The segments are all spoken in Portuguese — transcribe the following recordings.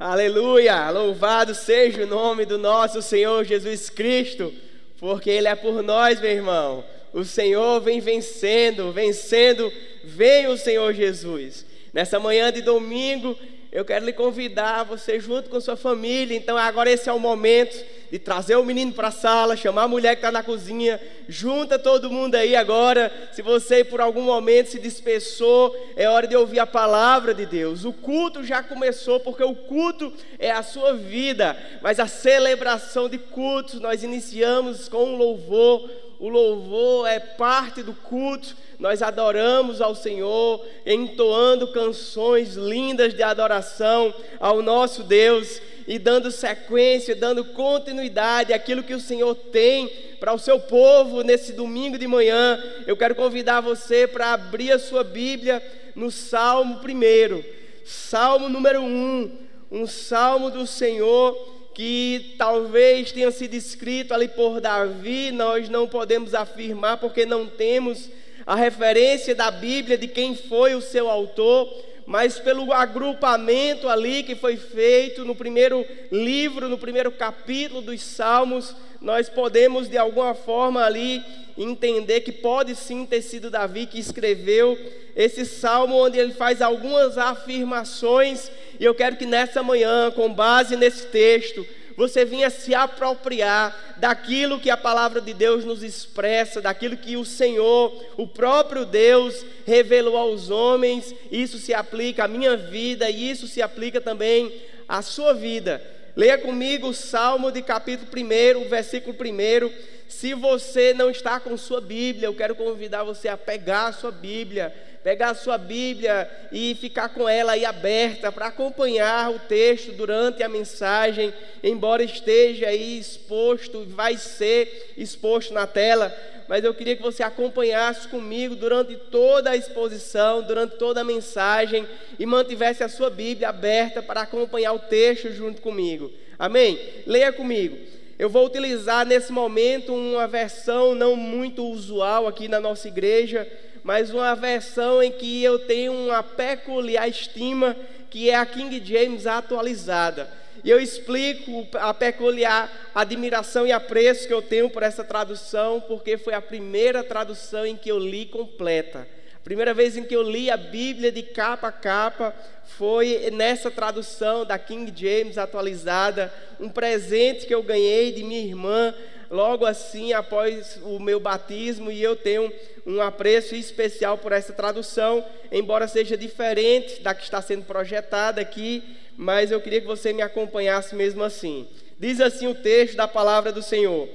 Aleluia! Louvado seja o nome do nosso Senhor Jesus Cristo, porque Ele é por nós, meu irmão. O Senhor vem vencendo, vencendo, vem o Senhor Jesus. Nessa manhã de domingo, eu quero lhe convidar, você junto com sua família. Então, agora esse é o momento de trazer o menino para a sala, chamar a mulher que está na cozinha, junta todo mundo aí agora. Se você por algum momento se dispersou, é hora de ouvir a palavra de Deus. O culto já começou, porque o culto é a sua vida, mas a celebração de cultos nós iniciamos com um louvor. O louvor é parte do culto, nós adoramos ao Senhor, entoando canções lindas de adoração ao nosso Deus e dando sequência, dando continuidade àquilo que o Senhor tem para o seu povo nesse domingo de manhã. Eu quero convidar você para abrir a sua Bíblia no Salmo 1, Salmo número 1, um salmo do Senhor que talvez tenha sido escrito ali por Davi, nós não podemos afirmar porque não temos a referência da Bíblia de quem foi o seu autor, mas pelo agrupamento ali que foi feito no primeiro livro, no primeiro capítulo dos Salmos, nós podemos de alguma forma ali entender que pode sim ter sido Davi que escreveu esse salmo, onde ele faz algumas afirmações e eu quero que nessa manhã, com base nesse texto, você venha se apropriar daquilo que a palavra de Deus nos expressa, daquilo que o Senhor, o próprio Deus, revelou aos homens. Isso se aplica à minha vida e isso se aplica também à sua vida. Leia comigo o Salmo de capítulo 1, versículo 1. Se você não está com sua Bíblia, eu quero convidar você a pegar a sua Bíblia pegar a sua Bíblia e ficar com ela aí aberta para acompanhar o texto durante a mensagem, embora esteja aí exposto, vai ser exposto na tela, mas eu queria que você acompanhasse comigo durante toda a exposição, durante toda a mensagem e mantivesse a sua Bíblia aberta para acompanhar o texto junto comigo. Amém? Leia comigo. Eu vou utilizar nesse momento uma versão não muito usual aqui na nossa igreja, mas uma versão em que eu tenho uma peculiar estima, que é a King James atualizada. E eu explico a peculiar admiração e apreço que eu tenho por essa tradução, porque foi a primeira tradução em que eu li completa. A primeira vez em que eu li a Bíblia de capa a capa foi nessa tradução da King James atualizada, um presente que eu ganhei de minha irmã logo assim após o meu batismo, e eu tenho um apreço especial por essa tradução, embora seja diferente da que está sendo projetada aqui, mas eu queria que você me acompanhasse mesmo assim. Diz assim o texto da palavra do Senhor: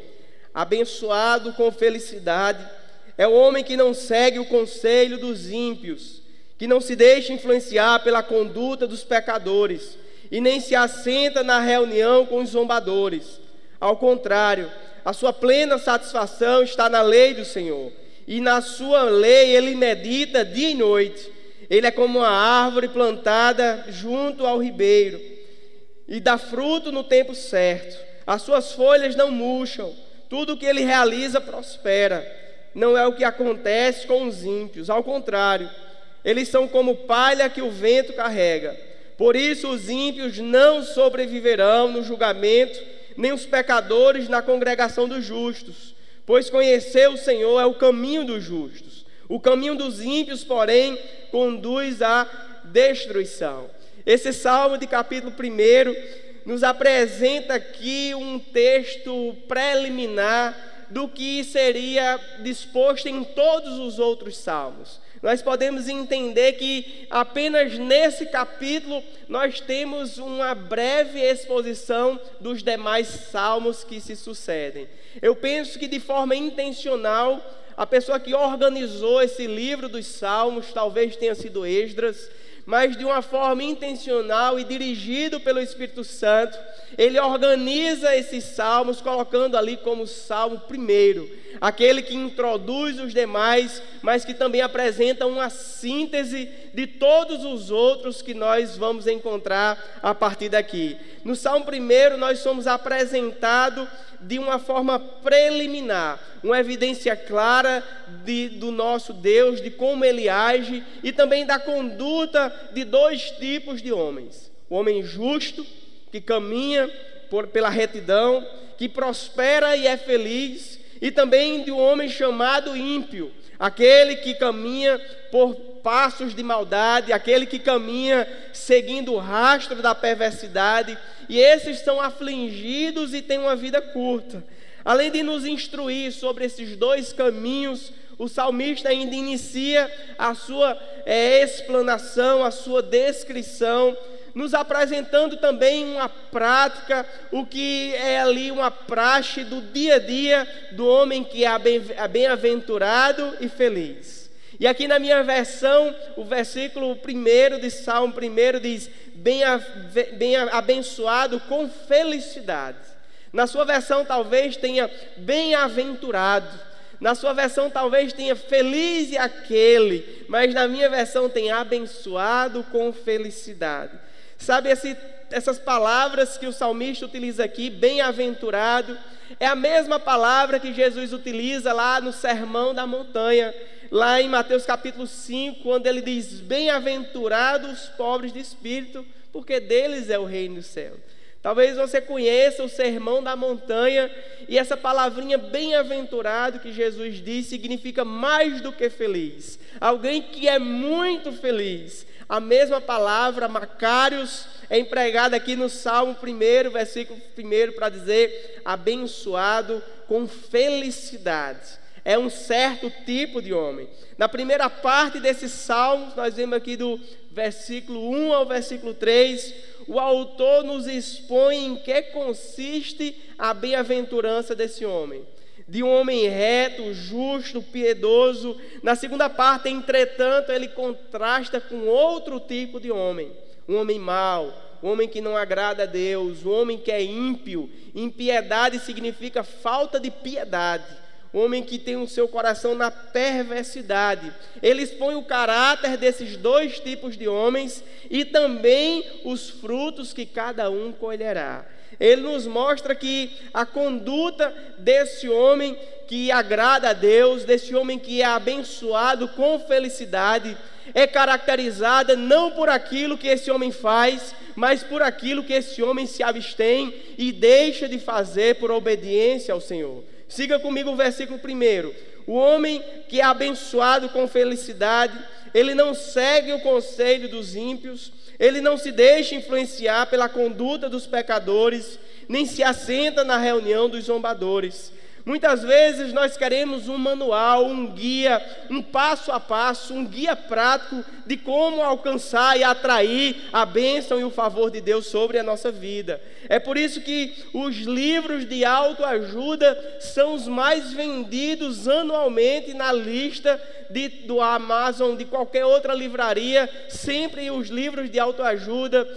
Abençoado com felicidade é o homem que não segue o conselho dos ímpios, que não se deixa influenciar pela conduta dos pecadores e nem se assenta na reunião com os zombadores. Ao contrário, a sua plena satisfação está na lei do Senhor, e na sua lei ele medita dia e noite. Ele é como uma árvore plantada junto ao ribeiro, e dá fruto no tempo certo. As suas folhas não murcham, tudo o que ele realiza prospera. Não é o que acontece com os ímpios, ao contrário, eles são como palha que o vento carrega. Por isso os ímpios não sobreviverão no julgamento nem os pecadores na congregação dos justos, pois conhecer o Senhor é o caminho dos justos. O caminho dos ímpios, porém, conduz à destruição. Esse salmo de capítulo 1 nos apresenta aqui um texto preliminar do que seria disposto em todos os outros salmos nós podemos entender que apenas nesse capítulo nós temos uma breve exposição dos demais salmos que se sucedem. Eu penso que de forma intencional, a pessoa que organizou esse livro dos salmos talvez tenha sido Esdras mas de uma forma intencional e dirigido pelo Espírito Santo, ele organiza esses salmos, colocando ali como salmo primeiro, aquele que introduz os demais, mas que também apresenta uma síntese de todos os outros que nós vamos encontrar a partir daqui. No salmo primeiro, nós somos apresentados de uma forma preliminar, uma evidência clara de, do nosso Deus, de como ele age e também da conduta de dois tipos de homens. O homem justo, que caminha por, pela retidão, que prospera e é feliz, e também de um homem chamado ímpio, aquele que caminha por passos de maldade, aquele que caminha seguindo o rastro da perversidade, e esses são afligidos e têm uma vida curta. Além de nos instruir sobre esses dois caminhos, o salmista ainda inicia a sua é, explanação, a sua descrição nos apresentando também uma prática, o que é ali uma praxe do dia a dia do homem que é bem-aventurado e feliz. E aqui na minha versão, o versículo 1 de Salmo 1 diz: bem, abençoado com felicidade. Na sua versão, talvez tenha bem-aventurado. Na sua versão, talvez tenha feliz e aquele. Mas na minha versão, tem abençoado com felicidade. Sabe, esse, essas palavras que o salmista utiliza aqui, bem-aventurado, é a mesma palavra que Jesus utiliza lá no Sermão da Montanha, lá em Mateus capítulo 5, quando ele diz: Bem-aventurados os pobres de espírito, porque deles é o reino do céu. Talvez você conheça o Sermão da Montanha e essa palavrinha bem-aventurado que Jesus diz significa mais do que feliz. Alguém que é muito feliz, a mesma palavra, Macários, é empregada aqui no Salmo 1, versículo 1, para dizer abençoado com felicidade. É um certo tipo de homem. Na primeira parte desse salmo, nós vemos aqui do versículo 1 ao versículo 3, o autor nos expõe em que consiste a bem-aventurança desse homem de um homem reto, justo, piedoso. Na segunda parte, entretanto, ele contrasta com outro tipo de homem, um homem mau, um homem que não agrada a Deus, um homem que é ímpio. Impiedade significa falta de piedade. Um homem que tem o seu coração na perversidade. Ele expõe o caráter desses dois tipos de homens e também os frutos que cada um colherá. Ele nos mostra que a conduta desse homem que agrada a Deus, desse homem que é abençoado com felicidade, é caracterizada não por aquilo que esse homem faz, mas por aquilo que esse homem se abstém e deixa de fazer por obediência ao Senhor. Siga comigo o versículo primeiro. O homem que é abençoado com felicidade, ele não segue o conselho dos ímpios, ele não se deixa influenciar pela conduta dos pecadores, nem se assenta na reunião dos zombadores. Muitas vezes nós queremos um manual, um guia, um passo a passo, um guia prático de como alcançar e atrair a bênção e o favor de Deus sobre a nossa vida. É por isso que os livros de autoajuda são os mais vendidos anualmente na lista de, do Amazon, de qualquer outra livraria. Sempre os livros de autoajuda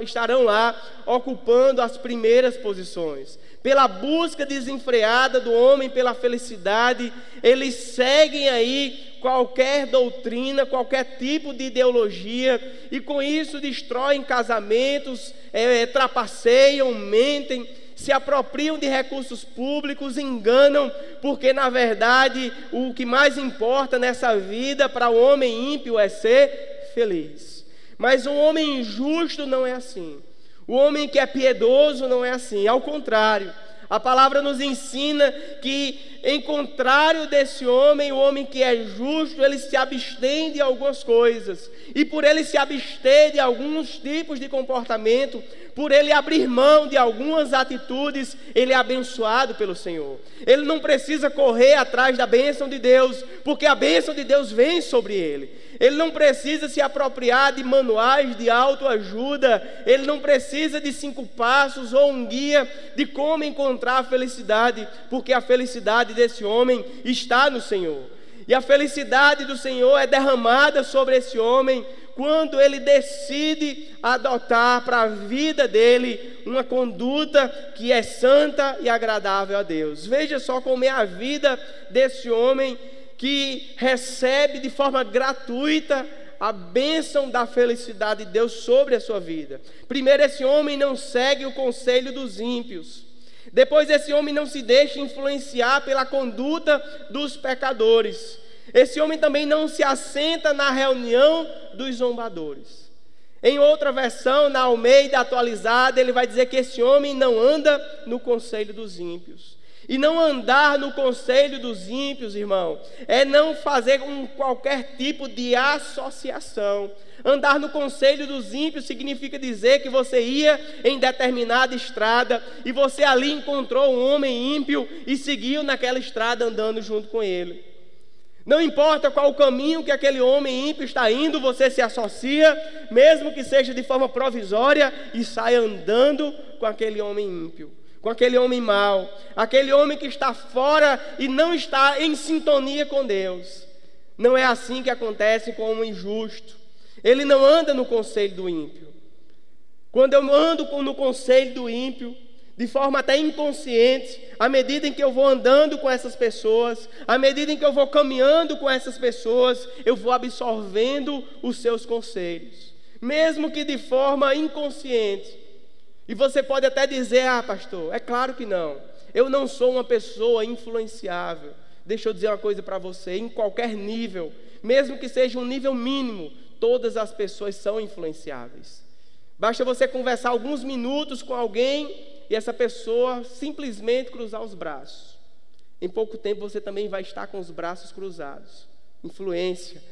estarão, lá ocupando as primeiras posições pela busca desenfreada do homem pela felicidade, eles seguem aí qualquer doutrina, qualquer tipo de ideologia, e com isso destroem casamentos, é, é, trapaceiam, mentem, se apropriam de recursos públicos, enganam, porque na verdade o que mais importa nessa vida para o homem ímpio é ser feliz. Mas um homem injusto não é assim. O homem que é piedoso não é assim, ao contrário. A palavra nos ensina que, em contrário desse homem, o homem que é justo, ele se abstém de algumas coisas. E por ele se abster de alguns tipos de comportamento, por ele abrir mão de algumas atitudes, ele é abençoado pelo Senhor. Ele não precisa correr atrás da bênção de Deus, porque a bênção de Deus vem sobre ele. Ele não precisa se apropriar de manuais de autoajuda, ele não precisa de cinco passos ou um guia de como encontrar a felicidade, porque a felicidade desse homem está no Senhor. E a felicidade do Senhor é derramada sobre esse homem quando ele decide adotar para a vida dele uma conduta que é santa e agradável a Deus. Veja só como é a vida desse homem que recebe de forma gratuita a bênção da felicidade de Deus sobre a sua vida. Primeiro, esse homem não segue o conselho dos ímpios. Depois, esse homem não se deixa influenciar pela conduta dos pecadores. Esse homem também não se assenta na reunião dos zombadores. Em outra versão, na Almeida atualizada, ele vai dizer que esse homem não anda no conselho dos ímpios. E não andar no conselho dos ímpios, irmão, é não fazer um qualquer tipo de associação. Andar no conselho dos ímpios significa dizer que você ia em determinada estrada e você ali encontrou um homem ímpio e seguiu naquela estrada andando junto com ele. Não importa qual o caminho que aquele homem ímpio está indo, você se associa, mesmo que seja de forma provisória, e sai andando com aquele homem ímpio, com aquele homem mau, aquele homem que está fora e não está em sintonia com Deus. Não é assim que acontece com o injusto. Ele não anda no conselho do ímpio. Quando eu ando no conselho do ímpio, de forma até inconsciente, à medida em que eu vou andando com essas pessoas, à medida em que eu vou caminhando com essas pessoas, eu vou absorvendo os seus conselhos, mesmo que de forma inconsciente. E você pode até dizer: Ah, pastor, é claro que não, eu não sou uma pessoa influenciável. Deixa eu dizer uma coisa para você: em qualquer nível, mesmo que seja um nível mínimo, todas as pessoas são influenciáveis. Basta você conversar alguns minutos com alguém e essa pessoa simplesmente cruzar os braços. Em pouco tempo você também vai estar com os braços cruzados. Influência.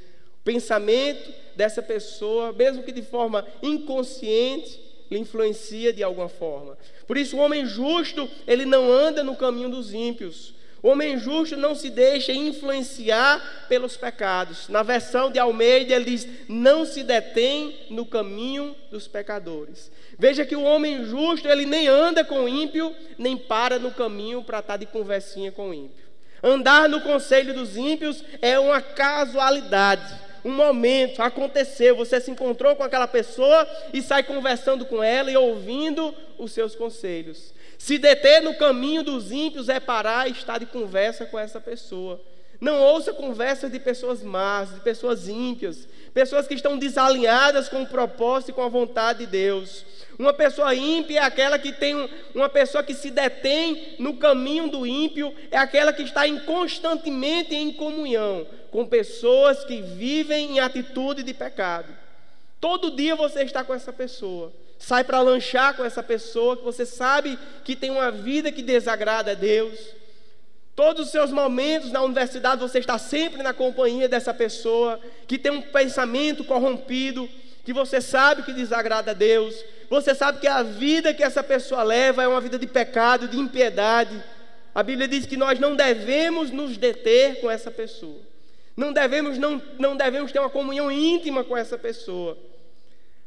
O pensamento dessa pessoa, mesmo que de forma inconsciente, lhe influencia de alguma forma. Por isso, o homem justo, ele não anda no caminho dos ímpios. O homem justo não se deixa influenciar pelos pecados. Na versão de Almeida, ele diz: não se detém no caminho dos pecadores. Veja que o homem justo, ele nem anda com o ímpio, nem para no caminho para estar de conversinha com o ímpio. Andar no conselho dos ímpios é uma casualidade, um momento, aconteceu, você se encontrou com aquela pessoa e sai conversando com ela e ouvindo os seus conselhos. Se deter no caminho dos ímpios é parar e estar de conversa com essa pessoa. Não ouça conversas de pessoas más, de pessoas ímpias, pessoas que estão desalinhadas com o propósito e com a vontade de Deus. Uma pessoa ímpia é aquela que tem um, uma pessoa que se detém no caminho do ímpio, é aquela que está em, constantemente em comunhão com pessoas que vivem em atitude de pecado. Todo dia você está com essa pessoa sai para lanchar com essa pessoa que você sabe que tem uma vida que desagrada a Deus. Todos os seus momentos na universidade você está sempre na companhia dessa pessoa que tem um pensamento corrompido, que você sabe que desagrada a Deus. Você sabe que a vida que essa pessoa leva é uma vida de pecado, de impiedade. A Bíblia diz que nós não devemos nos deter com essa pessoa. Não devemos, não, não devemos ter uma comunhão íntima com essa pessoa.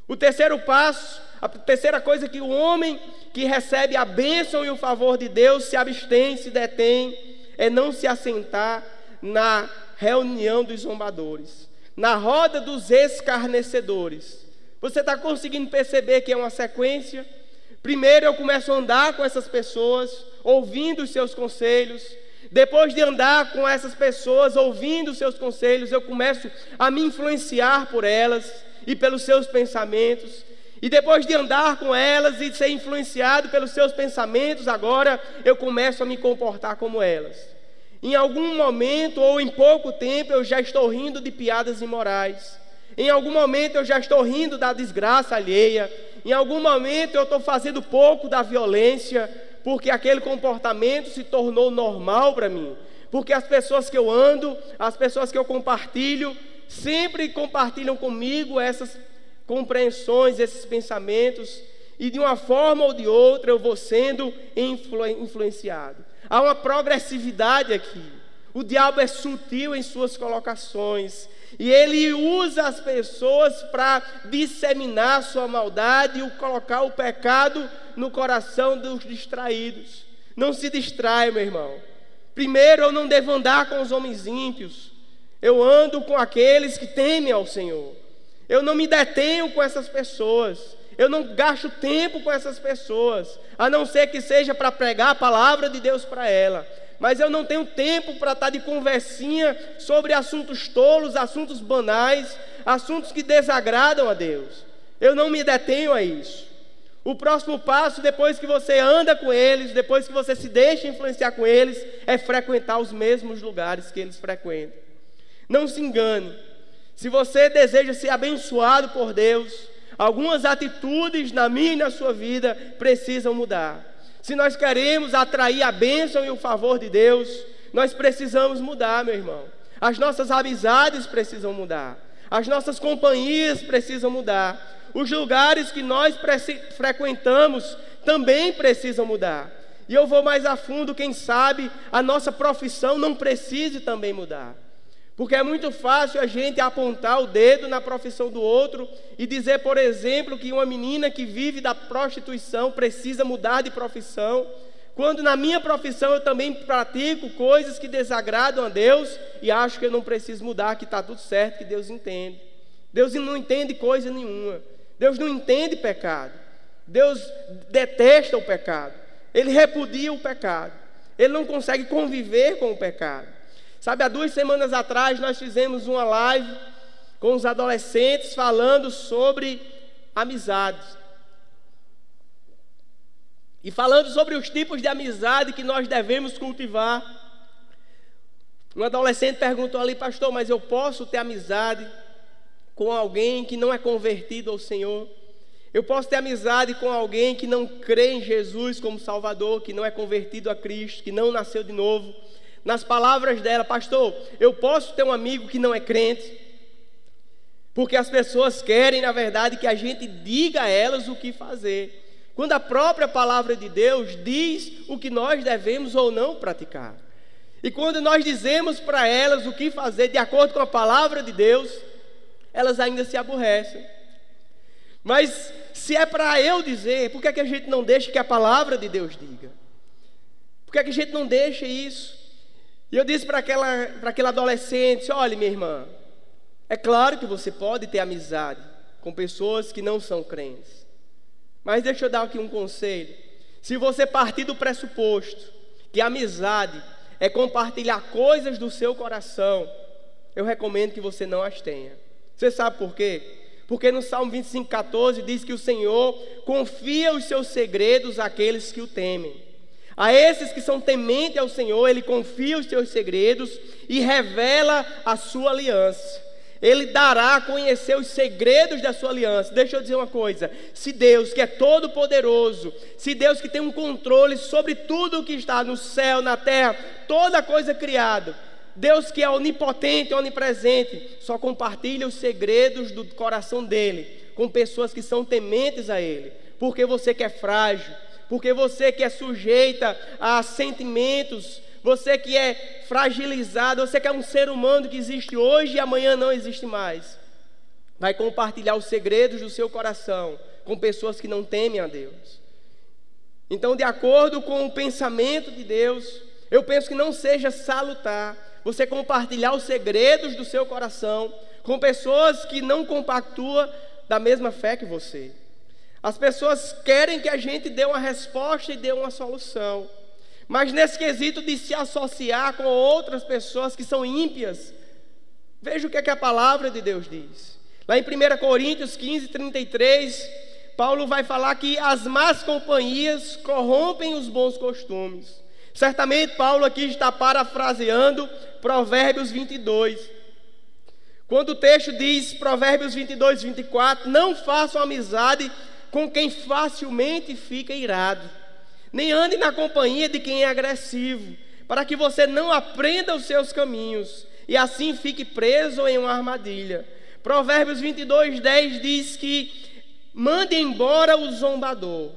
O terceiro passo a terceira coisa é que o homem que recebe a bênção e o favor de Deus se abstém, se detém, é não se assentar na reunião dos zombadores, na roda dos escarnecedores. Você está conseguindo perceber que é uma sequência? Primeiro eu começo a andar com essas pessoas, ouvindo os seus conselhos. Depois de andar com essas pessoas, ouvindo os seus conselhos, eu começo a me influenciar por elas e pelos seus pensamentos. E depois de andar com elas e ser influenciado pelos seus pensamentos, agora eu começo a me comportar como elas. Em algum momento ou em pouco tempo eu já estou rindo de piadas imorais. Em algum momento eu já estou rindo da desgraça alheia. Em algum momento eu estou fazendo pouco da violência, porque aquele comportamento se tornou normal para mim. Porque as pessoas que eu ando, as pessoas que eu compartilho, sempre compartilham comigo essas compreensões, esses pensamentos, e de uma forma ou de outra eu vou sendo influ influenciado. Há uma progressividade aqui. O diabo é sutil em suas colocações. E ele usa as pessoas para disseminar sua maldade e colocar o pecado no coração dos distraídos. Não se distrai, meu irmão. Primeiro, eu não devo andar com os homens ímpios. Eu ando com aqueles que temem ao Senhor. Eu não me detenho com essas pessoas. Eu não gasto tempo com essas pessoas, a não ser que seja para pregar a palavra de Deus para ela. Mas eu não tenho tempo para estar de conversinha sobre assuntos tolos, assuntos banais, assuntos que desagradam a Deus. Eu não me detenho a isso. O próximo passo, depois que você anda com eles, depois que você se deixa influenciar com eles, é frequentar os mesmos lugares que eles frequentam. Não se engane. Se você deseja ser abençoado por Deus, Algumas atitudes na minha e na sua vida precisam mudar. Se nós queremos atrair a bênção e o favor de Deus, nós precisamos mudar, meu irmão. As nossas amizades precisam mudar. As nossas companhias precisam mudar. Os lugares que nós frequentamos também precisam mudar. E eu vou mais a fundo, quem sabe a nossa profissão não precise também mudar. Porque é muito fácil a gente apontar o dedo na profissão do outro e dizer, por exemplo, que uma menina que vive da prostituição precisa mudar de profissão, quando na minha profissão eu também pratico coisas que desagradam a Deus e acho que eu não preciso mudar, que está tudo certo, que Deus entende. Deus não entende coisa nenhuma. Deus não entende pecado. Deus detesta o pecado. Ele repudia o pecado. Ele não consegue conviver com o pecado. Sabe, há duas semanas atrás nós fizemos uma live com os adolescentes falando sobre amizades. E falando sobre os tipos de amizade que nós devemos cultivar. Um adolescente perguntou ali, pastor, mas eu posso ter amizade com alguém que não é convertido ao Senhor? Eu posso ter amizade com alguém que não crê em Jesus como Salvador, que não é convertido a Cristo, que não nasceu de novo? Nas palavras dela, pastor, eu posso ter um amigo que não é crente? Porque as pessoas querem, na verdade, que a gente diga a elas o que fazer quando a própria palavra de Deus diz o que nós devemos ou não praticar. E quando nós dizemos para elas o que fazer de acordo com a palavra de Deus, elas ainda se aborrecem. Mas se é para eu dizer, por que, é que a gente não deixa que a palavra de Deus diga? Por que, é que a gente não deixa isso? E eu disse para aquela, para aquele adolescente: olha, minha irmã, é claro que você pode ter amizade com pessoas que não são crentes. Mas deixa eu dar aqui um conselho. Se você partir do pressuposto que amizade é compartilhar coisas do seu coração, eu recomendo que você não as tenha. Você sabe por quê? Porque no Salmo 25,14 diz que o Senhor confia os seus segredos àqueles que o temem. A esses que são tementes ao Senhor, Ele confia os seus segredos e revela a sua aliança. Ele dará a conhecer os segredos da sua aliança. Deixa eu dizer uma coisa: se Deus, que é todo poderoso, se Deus que tem um controle sobre tudo o que está no céu, na terra, toda coisa criada, Deus que é onipotente, onipresente, só compartilha os segredos do coração dele com pessoas que são tementes a ele, porque você que é frágil, porque você que é sujeita a sentimentos você que é fragilizado, você que é um ser humano que existe hoje e amanhã não existe mais, vai compartilhar os segredos do seu coração com pessoas que não temem a Deus. Então, de acordo com o pensamento de Deus, eu penso que não seja salutar você compartilhar os segredos do seu coração com pessoas que não compactuam da mesma fé que você. As pessoas querem que a gente dê uma resposta e dê uma solução. Mas nesse quesito de se associar com outras pessoas que são ímpias, veja o que, é que a palavra de Deus diz. Lá em 1 Coríntios 15, 33, Paulo vai falar que as más companhias corrompem os bons costumes. Certamente Paulo aqui está parafraseando Provérbios 22. Quando o texto diz, Provérbios 22, 24: Não façam amizade com quem facilmente fica irado nem ande na companhia de quem é agressivo, para que você não aprenda os seus caminhos e assim fique preso em uma armadilha. Provérbios 22, 10 diz que mande embora o zombador,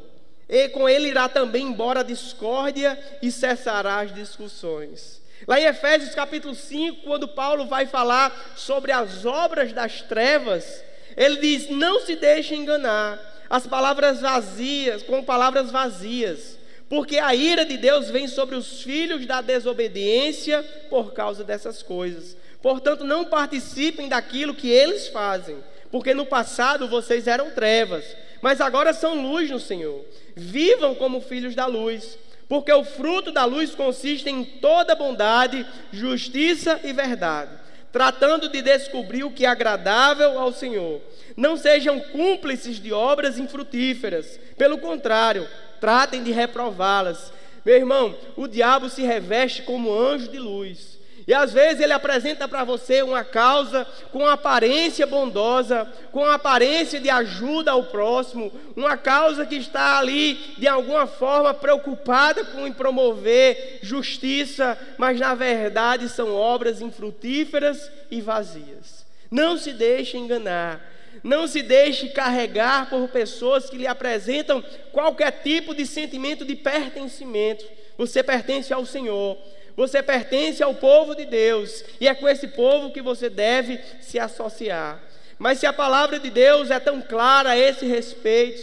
e com ele irá também embora a discórdia e cessará as discussões. Lá em Efésios capítulo 5, quando Paulo vai falar sobre as obras das trevas, ele diz: Não se deixe enganar, as palavras vazias, com palavras vazias porque a ira de Deus vem sobre os filhos da desobediência por causa dessas coisas. Portanto, não participem daquilo que eles fazem, porque no passado vocês eram trevas, mas agora são luz no Senhor. Vivam como filhos da luz, porque o fruto da luz consiste em toda bondade, justiça e verdade, tratando de descobrir o que é agradável ao Senhor. Não sejam cúmplices de obras infrutíferas, pelo contrário, tratem de reprová-las. Meu irmão, o diabo se reveste como anjo de luz. E às vezes ele apresenta para você uma causa com aparência bondosa, com aparência de ajuda ao próximo, uma causa que está ali de alguma forma preocupada com promover justiça, mas na verdade são obras infrutíferas e vazias. Não se deixe enganar. Não se deixe carregar por pessoas que lhe apresentam qualquer tipo de sentimento de pertencimento. Você pertence ao Senhor. Você pertence ao povo de Deus e é com esse povo que você deve se associar. Mas se a palavra de Deus é tão clara a esse respeito,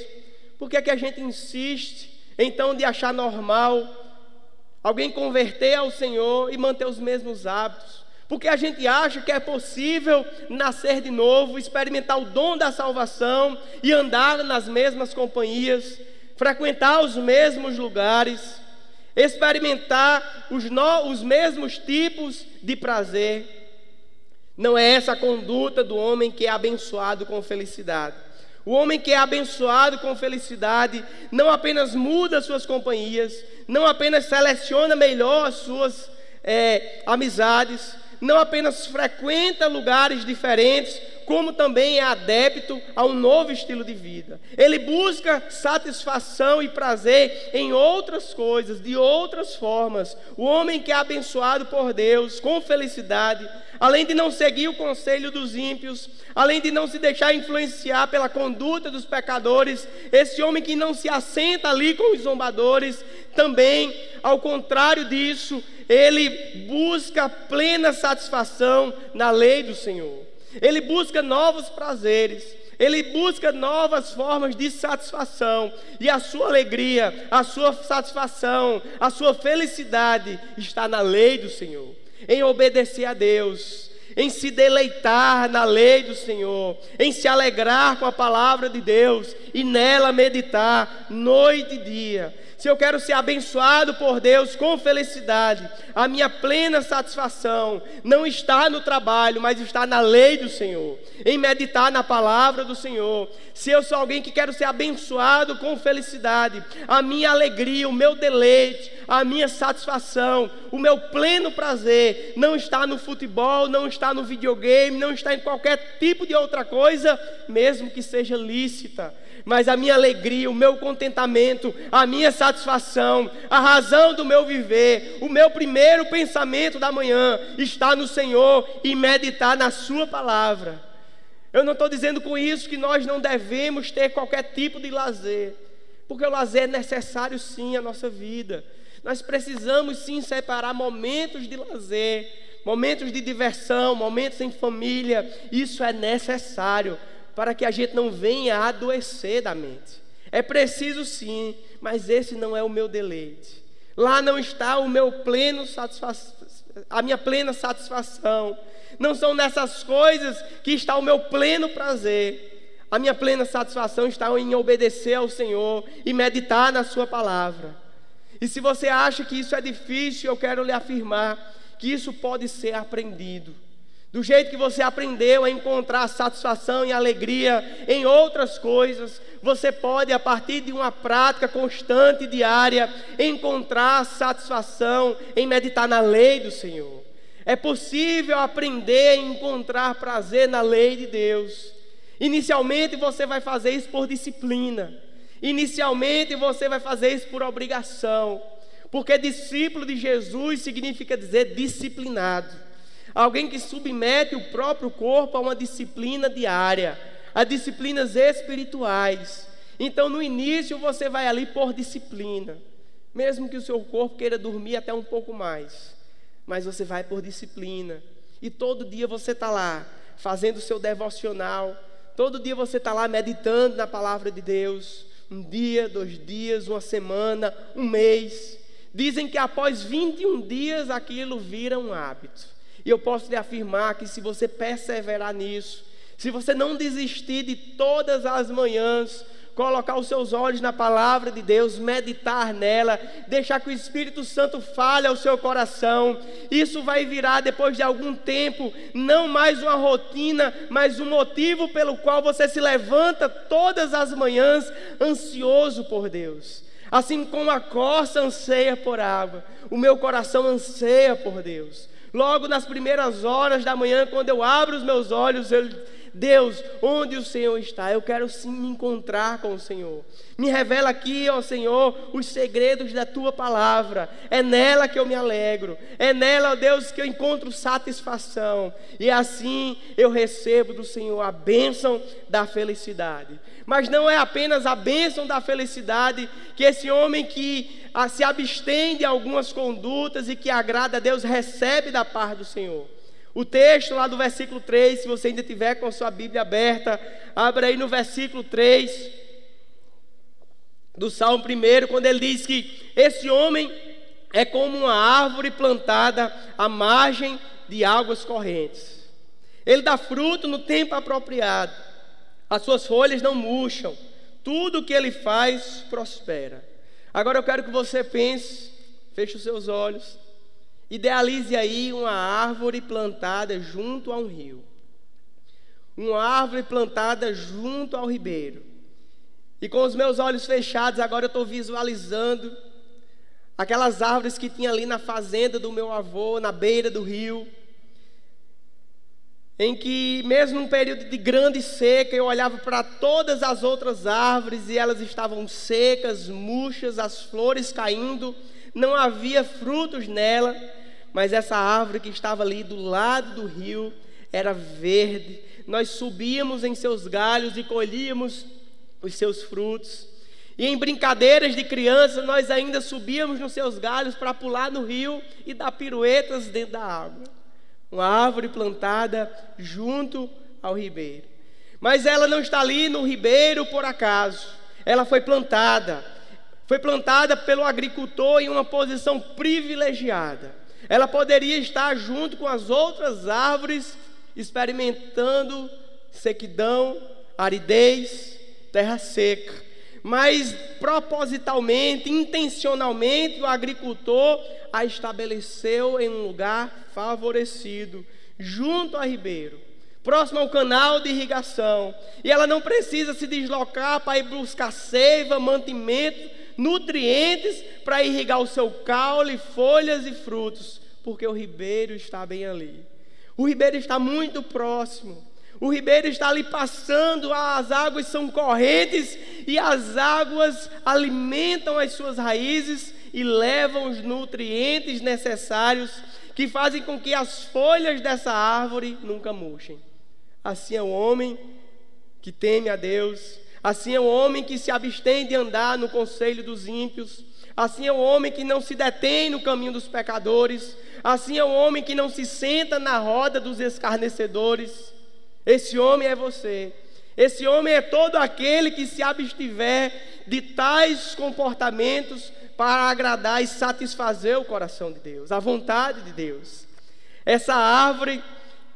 por que, é que a gente insiste então de achar normal alguém converter ao Senhor e manter os mesmos hábitos? Porque a gente acha que é possível nascer de novo, experimentar o dom da salvação e andar nas mesmas companhias, frequentar os mesmos lugares experimentar os, no, os mesmos tipos de prazer. Não é essa a conduta do homem que é abençoado com felicidade. O homem que é abençoado com felicidade não apenas muda suas companhias, não apenas seleciona melhor as suas é, amizades, não apenas frequenta lugares diferentes, como também é adepto a um novo estilo de vida. Ele busca satisfação e prazer em outras coisas, de outras formas. O homem que é abençoado por Deus com felicidade, além de não seguir o conselho dos ímpios, além de não se deixar influenciar pela conduta dos pecadores, esse homem que não se assenta ali com os zombadores, também, ao contrário disso, ele busca plena satisfação na lei do Senhor. Ele busca novos prazeres, ele busca novas formas de satisfação, e a sua alegria, a sua satisfação, a sua felicidade está na lei do Senhor, em obedecer a Deus, em se deleitar na lei do Senhor, em se alegrar com a palavra de Deus e nela meditar noite e dia se eu quero ser abençoado por Deus com felicidade, a minha plena satisfação não está no trabalho, mas está na lei do Senhor, em meditar na palavra do Senhor. Se eu sou alguém que quero ser abençoado com felicidade, a minha alegria, o meu deleite, a minha satisfação, o meu pleno prazer não está no futebol, não está no videogame, não está em qualquer tipo de outra coisa, mesmo que seja lícita mas a minha alegria, o meu contentamento, a minha satisfação, a razão do meu viver, o meu primeiro pensamento da manhã está no Senhor e meditar na Sua palavra. Eu não estou dizendo com isso que nós não devemos ter qualquer tipo de lazer, porque o lazer é necessário sim à nossa vida. Nós precisamos sim separar momentos de lazer, momentos de diversão, momentos em família, isso é necessário para que a gente não venha adoecer da mente. É preciso sim, mas esse não é o meu deleite. Lá não está o meu pleno a minha plena satisfação. Não são nessas coisas que está o meu pleno prazer. A minha plena satisfação está em obedecer ao Senhor e meditar na Sua palavra. E se você acha que isso é difícil, eu quero lhe afirmar que isso pode ser aprendido. Do jeito que você aprendeu a encontrar satisfação e alegria em outras coisas, você pode, a partir de uma prática constante e diária, encontrar satisfação em meditar na lei do Senhor. É possível aprender a encontrar prazer na lei de Deus. Inicialmente você vai fazer isso por disciplina. Inicialmente você vai fazer isso por obrigação. Porque discípulo de Jesus significa dizer disciplinado alguém que submete o próprio corpo a uma disciplina diária, a disciplinas espirituais. Então, no início, você vai ali por disciplina, mesmo que o seu corpo queira dormir até um pouco mais, mas você vai por disciplina, e todo dia você está lá, fazendo o seu devocional, todo dia você está lá meditando na palavra de Deus, um dia, dois dias, uma semana, um mês. Dizem que após 21 dias aquilo vira um hábito. E eu posso lhe afirmar que se você perseverar nisso, se você não desistir de todas as manhãs, colocar os seus olhos na palavra de Deus, meditar nela, deixar que o Espírito Santo fale ao seu coração. Isso vai virar depois de algum tempo, não mais uma rotina, mas um motivo pelo qual você se levanta todas as manhãs ansioso por Deus. Assim como a corça anseia por água, o meu coração anseia por Deus. Logo nas primeiras horas da manhã, quando eu abro os meus olhos, eu Deus, onde o Senhor está? Eu quero sim me encontrar com o Senhor. Me revela aqui, ó Senhor, os segredos da tua palavra. É nela que eu me alegro. É nela, ó Deus, que eu encontro satisfação. E assim eu recebo do Senhor a bênção da felicidade. Mas não é apenas a bênção da felicidade que esse homem que ah, se abstém de algumas condutas e que agrada a Deus recebe da parte do Senhor. O texto lá do versículo 3, se você ainda tiver com a sua Bíblia aberta, abra aí no versículo 3 do Salmo 1, quando ele diz que esse homem é como uma árvore plantada à margem de águas correntes. Ele dá fruto no tempo apropriado, as suas folhas não murcham, tudo o que ele faz prospera. Agora eu quero que você pense, feche os seus olhos. Idealize aí uma árvore plantada junto a um rio. Uma árvore plantada junto ao ribeiro. E com os meus olhos fechados, agora eu estou visualizando aquelas árvores que tinha ali na fazenda do meu avô, na beira do rio. Em que, mesmo num período de grande seca, eu olhava para todas as outras árvores e elas estavam secas, murchas, as flores caindo, não havia frutos nela mas essa árvore que estava ali do lado do rio era verde. Nós subíamos em seus galhos e colhíamos os seus frutos. E em brincadeiras de criança, nós ainda subíamos nos seus galhos para pular no rio e dar piruetas dentro da água. Uma árvore plantada junto ao ribeiro. Mas ela não está ali no ribeiro por acaso. Ela foi plantada. Foi plantada pelo agricultor em uma posição privilegiada. Ela poderia estar junto com as outras árvores, experimentando sequidão, aridez, terra seca. Mas propositalmente, intencionalmente, o agricultor a estabeleceu em um lugar favorecido, junto a ribeiro, próximo ao canal de irrigação. E ela não precisa se deslocar para ir buscar seiva, mantimento, nutrientes para irrigar o seu caule, folhas e frutos, porque o ribeiro está bem ali. O ribeiro está muito próximo. O ribeiro está ali passando, as águas são correntes e as águas alimentam as suas raízes e levam os nutrientes necessários que fazem com que as folhas dessa árvore nunca murchem. Assim é o homem que teme a Deus, Assim é o homem que se abstém de andar no conselho dos ímpios. Assim é o homem que não se detém no caminho dos pecadores. Assim é o homem que não se senta na roda dos escarnecedores. Esse homem é você. Esse homem é todo aquele que se abstiver de tais comportamentos para agradar e satisfazer o coração de Deus, a vontade de Deus. Essa árvore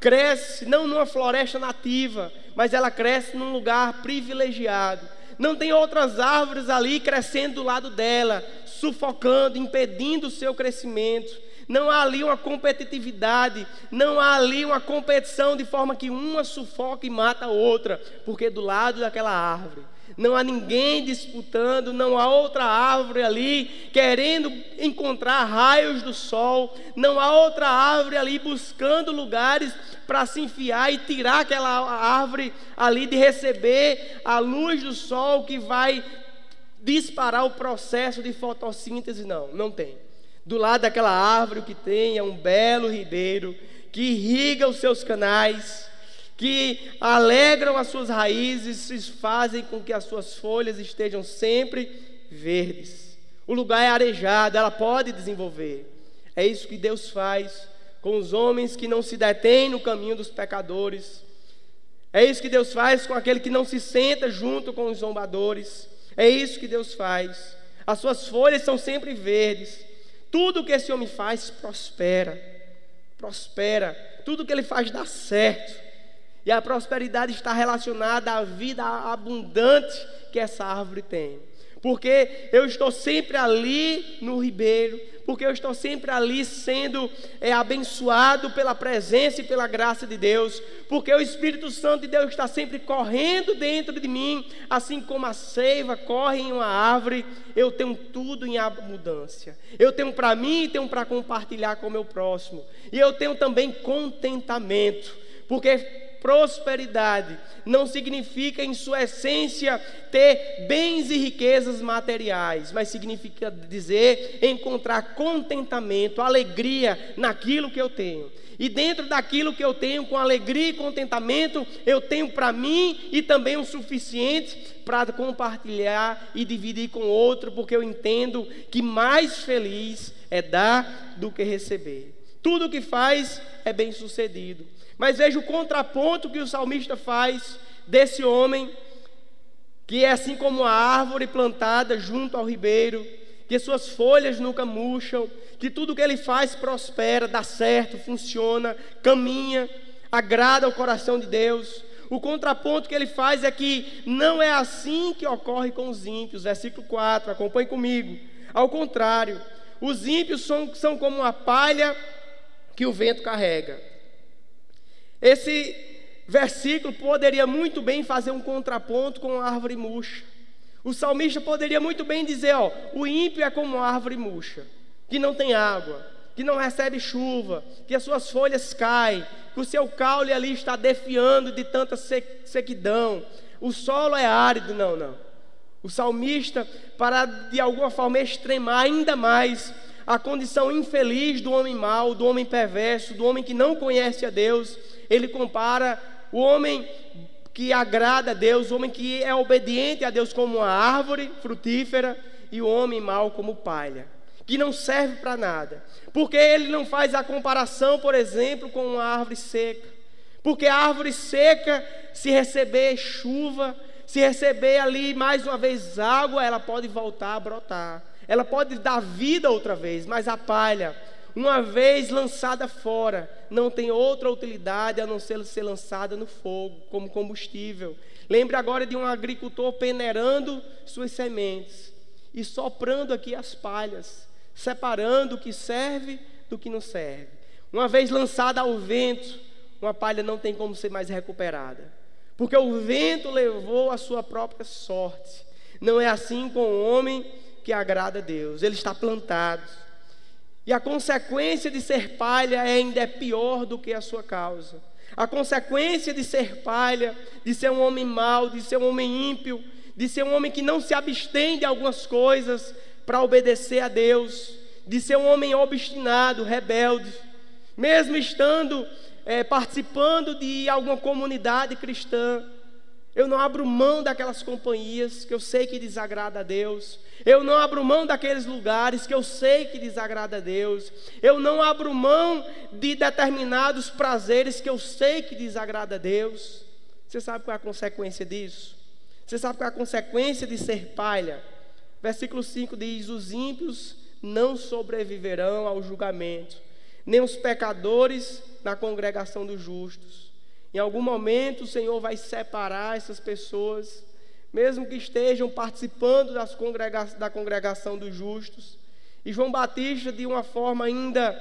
cresce não numa floresta nativa, mas ela cresce num lugar privilegiado. Não tem outras árvores ali crescendo do lado dela, sufocando, impedindo o seu crescimento. Não há ali uma competitividade, não há ali uma competição de forma que uma sufoca e mata a outra, porque do lado daquela árvore não há ninguém disputando, não há outra árvore ali querendo encontrar raios do sol, não há outra árvore ali buscando lugares para se enfiar e tirar aquela árvore ali de receber a luz do sol que vai disparar o processo de fotossíntese, não, não tem. Do lado daquela árvore que tem é um belo ribeiro que irriga os seus canais que alegram as suas raízes e fazem com que as suas folhas estejam sempre verdes. O lugar é arejado, ela pode desenvolver. É isso que Deus faz com os homens que não se detêm no caminho dos pecadores. É isso que Deus faz com aquele que não se senta junto com os zombadores. É isso que Deus faz. As suas folhas são sempre verdes. Tudo que esse homem faz prospera. Prospera. Tudo que ele faz dá certo. E a prosperidade está relacionada à vida abundante que essa árvore tem. porque eu estou sempre ali no ribeiro, porque eu estou sempre ali sendo é, abençoado pela presença e pela graça de Deus, porque o Espírito Santo de Deus está sempre correndo dentro de mim, assim como a seiva corre em uma árvore, eu tenho tudo em abundância. Eu tenho para mim e tenho para compartilhar com o meu próximo, e eu tenho também contentamento, porque prosperidade não significa, em sua essência, ter bens e riquezas materiais, mas significa dizer encontrar contentamento, alegria naquilo que eu tenho. E dentro daquilo que eu tenho, com alegria e contentamento, eu tenho para mim e também o suficiente para compartilhar e dividir com outro, porque eu entendo que mais feliz é dar do que receber. Tudo que faz é bem sucedido. Mas veja o contraponto que o salmista faz desse homem, que é assim como a árvore plantada junto ao ribeiro, que suas folhas nunca murcham, que tudo que ele faz prospera, dá certo, funciona, caminha, agrada ao coração de Deus. O contraponto que ele faz é que não é assim que ocorre com os ímpios. Versículo 4, acompanhe comigo. Ao contrário, os ímpios são, são como uma palha que o vento carrega. Esse versículo poderia muito bem fazer um contraponto com a árvore murcha. O salmista poderia muito bem dizer: ó, o ímpio é como uma árvore murcha, que não tem água, que não recebe chuva, que as suas folhas caem, que o seu caule ali está defiando de tanta sequidão, o solo é árido. Não, não. O salmista, para de alguma forma extremar ainda mais a condição infeliz do homem mau, do homem perverso, do homem que não conhece a Deus, ele compara o homem que agrada a Deus, o homem que é obediente a Deus como uma árvore frutífera e o homem mau como palha, que não serve para nada. Porque ele não faz a comparação, por exemplo, com uma árvore seca. Porque a árvore seca, se receber chuva, se receber ali mais uma vez água, ela pode voltar a brotar. Ela pode dar vida outra vez, mas a palha, uma vez lançada fora, não tem outra utilidade a não ser ser lançada no fogo como combustível. Lembre agora de um agricultor peneirando suas sementes e soprando aqui as palhas, separando o que serve do que não serve. Uma vez lançada ao vento, uma palha não tem como ser mais recuperada, porque o vento levou a sua própria sorte. Não é assim com o homem que agrada a Deus, ele está plantado e a consequência de ser palha ainda é pior do que a sua causa. A consequência de ser palha, de ser um homem mau, de ser um homem ímpio, de ser um homem que não se abstém de algumas coisas para obedecer a Deus, de ser um homem obstinado, rebelde, mesmo estando é, participando de alguma comunidade cristã, eu não abro mão daquelas companhias que eu sei que desagrada a Deus. Eu não abro mão daqueles lugares que eu sei que desagrada a Deus. Eu não abro mão de determinados prazeres que eu sei que desagrada a Deus. Você sabe qual é a consequência disso? Você sabe qual é a consequência de ser palha? Versículo 5 diz: Os ímpios não sobreviverão ao julgamento, nem os pecadores na congregação dos justos. Em algum momento o Senhor vai separar essas pessoas, mesmo que estejam participando congrega da congregação dos justos. E João Batista, de uma forma ainda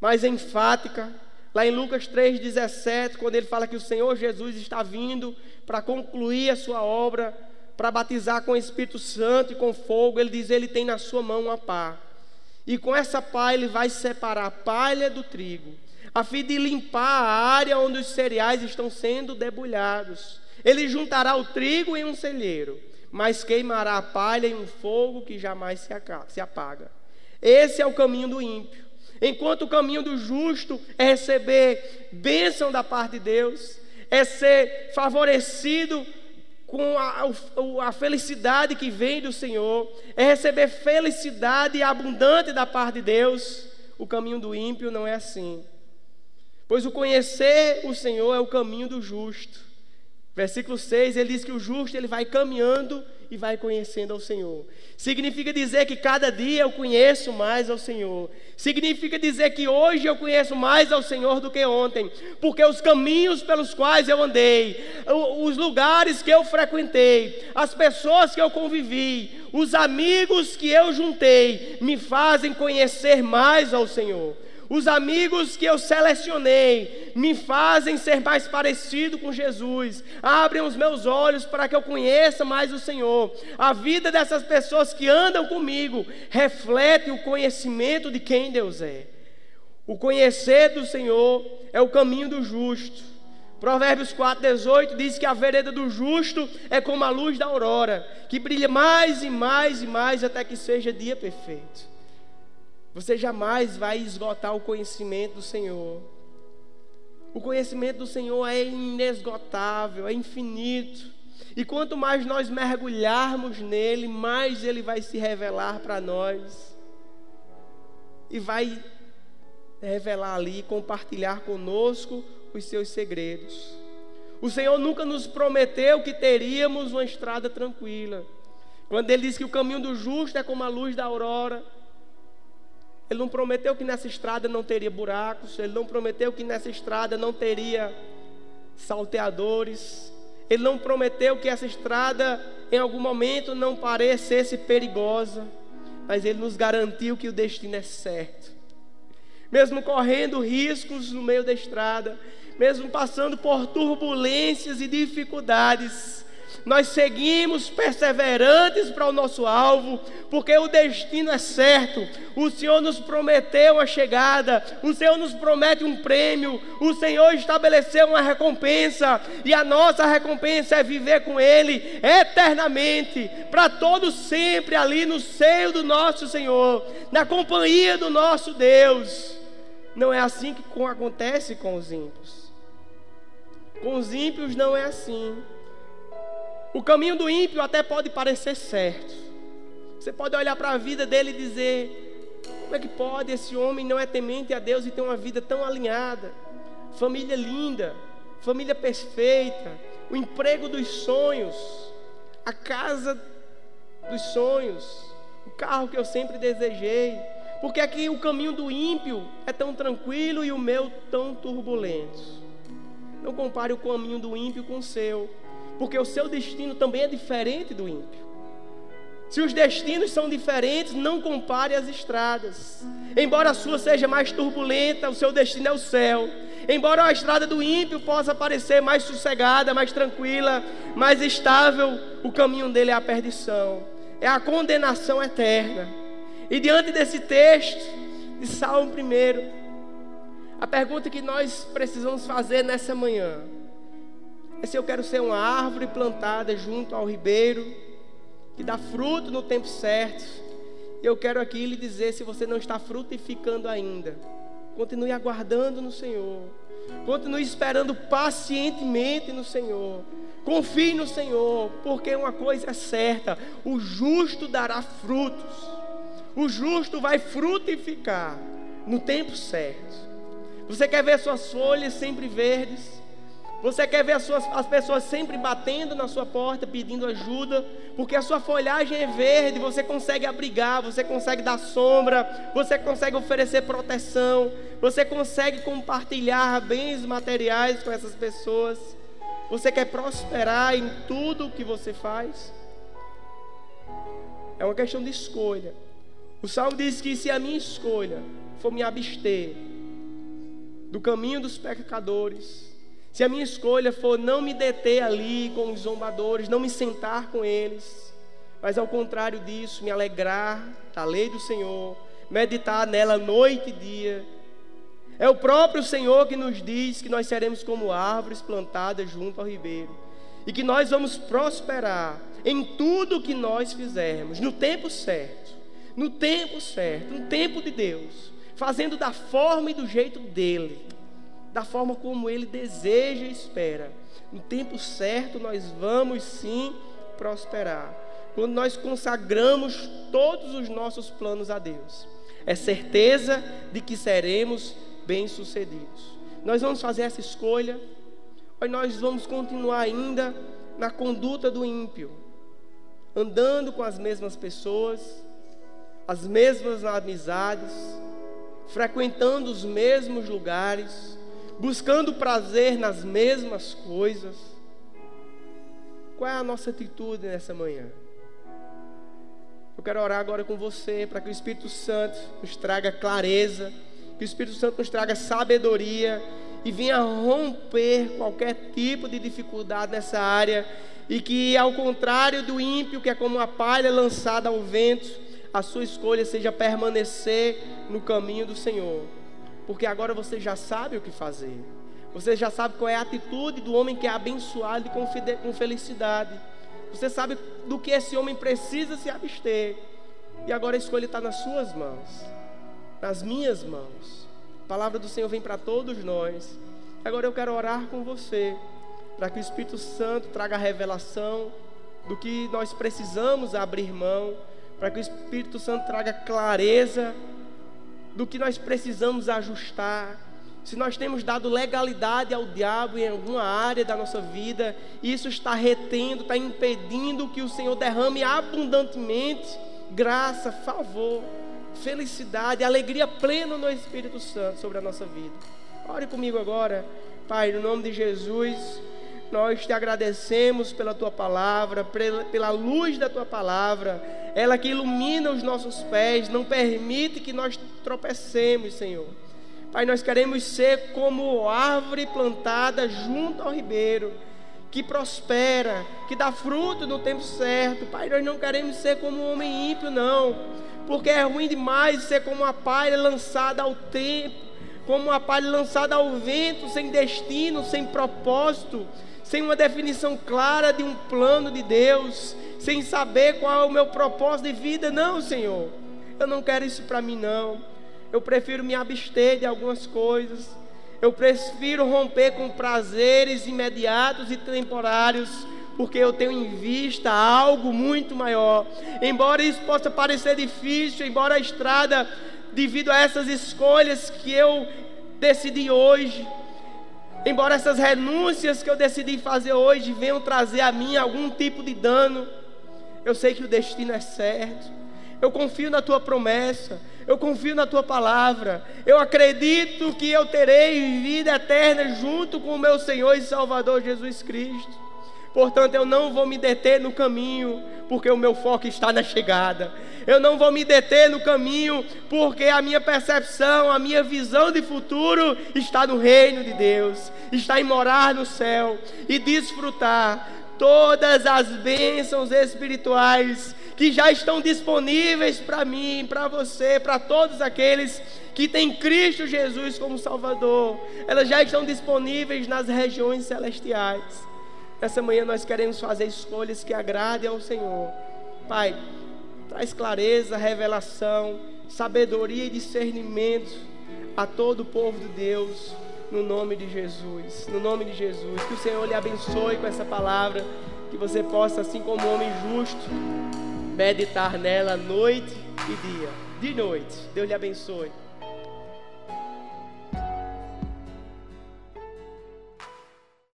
mais enfática, lá em Lucas 3,17, quando ele fala que o Senhor Jesus está vindo para concluir a sua obra, para batizar com o Espírito Santo e com fogo, ele diz: Ele tem na sua mão uma pá. E com essa pá ele vai separar a palha do trigo a fim de limpar a área onde os cereais estão sendo debulhados. Ele juntará o trigo em um celheiro, mas queimará a palha em um fogo que jamais se apaga. Esse é o caminho do ímpio. Enquanto o caminho do justo é receber bênção da parte de Deus, é ser favorecido com a, a, felicidade que vem do Senhor, é receber felicidade abundante da parte de Deus. O caminho do ímpio não é assim. Pois o conhecer o Senhor é o caminho do justo. Versículo 6, ele diz que o justo ele vai caminhando e vai conhecendo ao Senhor. Significa dizer que cada dia eu conheço mais ao Senhor. Significa dizer que hoje eu conheço mais ao Senhor do que ontem, porque os caminhos pelos quais eu andei, os lugares que eu frequentei, as pessoas que eu convivi, os amigos que eu juntei, me fazem conhecer mais ao Senhor. Os amigos que eu selecionei me fazem ser mais parecido com Jesus, abrem os meus olhos para que eu conheça mais o Senhor. A vida dessas pessoas que andam comigo reflete o conhecimento de quem Deus é. O conhecer do Senhor é o caminho do justo. Provérbios 4,18 diz que a vereda do justo é como a luz da aurora, que brilha mais e mais e mais até que seja dia perfeito. Você jamais vai esgotar o conhecimento do Senhor. O conhecimento do Senhor é inesgotável, é infinito. E quanto mais nós mergulharmos nele, mais ele vai se revelar para nós. E vai revelar ali, compartilhar conosco os seus segredos. O Senhor nunca nos prometeu que teríamos uma estrada tranquila. Quando ele diz que o caminho do justo é como a luz da aurora, ele não prometeu que nessa estrada não teria buracos, ele não prometeu que nessa estrada não teria salteadores, ele não prometeu que essa estrada em algum momento não parecesse perigosa, mas ele nos garantiu que o destino é certo. Mesmo correndo riscos no meio da estrada, mesmo passando por turbulências e dificuldades, nós seguimos perseverantes para o nosso alvo, porque o destino é certo. O Senhor nos prometeu a chegada, o Senhor nos promete um prêmio, o Senhor estabeleceu uma recompensa, e a nossa recompensa é viver com Ele eternamente, para todos sempre ali no seio do nosso Senhor, na companhia do nosso Deus. Não é assim que acontece com os ímpios. Com os ímpios não é assim. O caminho do ímpio até pode parecer certo. Você pode olhar para a vida dele e dizer: como é que pode esse homem não é temente a Deus e ter uma vida tão alinhada? Família linda, família perfeita, o emprego dos sonhos, a casa dos sonhos, o carro que eu sempre desejei. Porque aqui o caminho do ímpio é tão tranquilo e o meu tão turbulento. Não compare o caminho do ímpio com o seu porque o seu destino também é diferente do ímpio. Se os destinos são diferentes, não compare as estradas. Embora a sua seja mais turbulenta, o seu destino é o céu. Embora a estrada do ímpio possa parecer mais sossegada, mais tranquila, mais estável, o caminho dele é a perdição, é a condenação eterna. E diante desse texto, de Salmo 1, a pergunta que nós precisamos fazer nessa manhã se eu quero ser uma árvore plantada junto ao ribeiro, que dá fruto no tempo certo. Eu quero aqui lhe dizer: se você não está frutificando ainda, continue aguardando no Senhor, continue esperando pacientemente no Senhor. Confie no Senhor, porque uma coisa é certa: o justo dará frutos, o justo vai frutificar no tempo certo. Você quer ver suas folhas sempre verdes? Você quer ver as, suas, as pessoas sempre batendo na sua porta, pedindo ajuda, porque a sua folhagem é verde, você consegue abrigar, você consegue dar sombra, você consegue oferecer proteção, você consegue compartilhar bens materiais com essas pessoas. Você quer prosperar em tudo o que você faz? É uma questão de escolha. O salmo diz que se a minha escolha for me abster do caminho dos pecadores, se a minha escolha for não me deter ali com os zombadores, não me sentar com eles, mas ao contrário disso, me alegrar da lei do Senhor, meditar nela noite e dia, é o próprio Senhor que nos diz que nós seremos como árvores plantadas junto ao ribeiro e que nós vamos prosperar em tudo que nós fizermos, no tempo certo, no tempo certo, no tempo de Deus, fazendo da forma e do jeito dele da forma como Ele deseja e espera. No tempo certo, nós vamos sim prosperar. Quando nós consagramos todos os nossos planos a Deus, é certeza de que seremos bem-sucedidos. Nós vamos fazer essa escolha, ou nós vamos continuar ainda na conduta do ímpio, andando com as mesmas pessoas, as mesmas amizades, frequentando os mesmos lugares, buscando prazer nas mesmas coisas. Qual é a nossa atitude nessa manhã? Eu quero orar agora com você para que o Espírito Santo nos traga clareza, que o Espírito Santo nos traga sabedoria e venha romper qualquer tipo de dificuldade nessa área e que, ao contrário do ímpio, que é como uma palha lançada ao vento, a sua escolha seja permanecer no caminho do Senhor, porque agora você já sabe o que fazer, você já sabe qual é a atitude do homem que é abençoado e com felicidade, você sabe do que esse homem precisa se abster, e agora a escolha está nas suas mãos, nas minhas mãos. A palavra do Senhor vem para todos nós. Agora eu quero orar com você para que o Espírito Santo traga a revelação do que nós precisamos abrir mão, para que o Espírito Santo traga clareza do que nós precisamos ajustar. Se nós temos dado legalidade ao diabo em alguma área da nossa vida, isso está retendo, está impedindo que o Senhor derrame abundantemente graça, favor, felicidade, alegria plena no Espírito Santo sobre a nossa vida. Ore comigo agora, Pai, no nome de Jesus nós te agradecemos pela tua palavra, pela luz da tua palavra, ela que ilumina os nossos pés, não permite que nós tropecemos, Senhor. Pai, nós queremos ser como árvore plantada junto ao ribeiro, que prospera, que dá fruto no tempo certo. Pai, nós não queremos ser como um homem ímpio, não, porque é ruim demais ser como uma palha lançada ao tempo, como uma palha lançada ao vento, sem destino, sem propósito sem uma definição clara de um plano de Deus, sem saber qual é o meu propósito de vida. Não, Senhor, eu não quero isso para mim, não. Eu prefiro me abster de algumas coisas. Eu prefiro romper com prazeres imediatos e temporários, porque eu tenho em vista algo muito maior. Embora isso possa parecer difícil, embora a estrada, devido a essas escolhas que eu decidi hoje, Embora essas renúncias que eu decidi fazer hoje venham trazer a mim algum tipo de dano, eu sei que o destino é certo. Eu confio na tua promessa, eu confio na tua palavra. Eu acredito que eu terei vida eterna junto com o meu Senhor e Salvador Jesus Cristo. Portanto, eu não vou me deter no caminho, porque o meu foco está na chegada. Eu não vou me deter no caminho, porque a minha percepção, a minha visão de futuro está no reino de Deus, está em morar no céu e desfrutar todas as bênçãos espirituais que já estão disponíveis para mim, para você, para todos aqueles que têm Cristo Jesus como Salvador. Elas já estão disponíveis nas regiões celestiais. Essa manhã nós queremos fazer escolhas que agradem ao Senhor. Pai, traz clareza, revelação, sabedoria e discernimento a todo o povo de Deus, no nome de Jesus. No nome de Jesus. Que o Senhor lhe abençoe com essa palavra. Que você possa, assim como homem justo, meditar nela noite e dia. De noite. Deus lhe abençoe.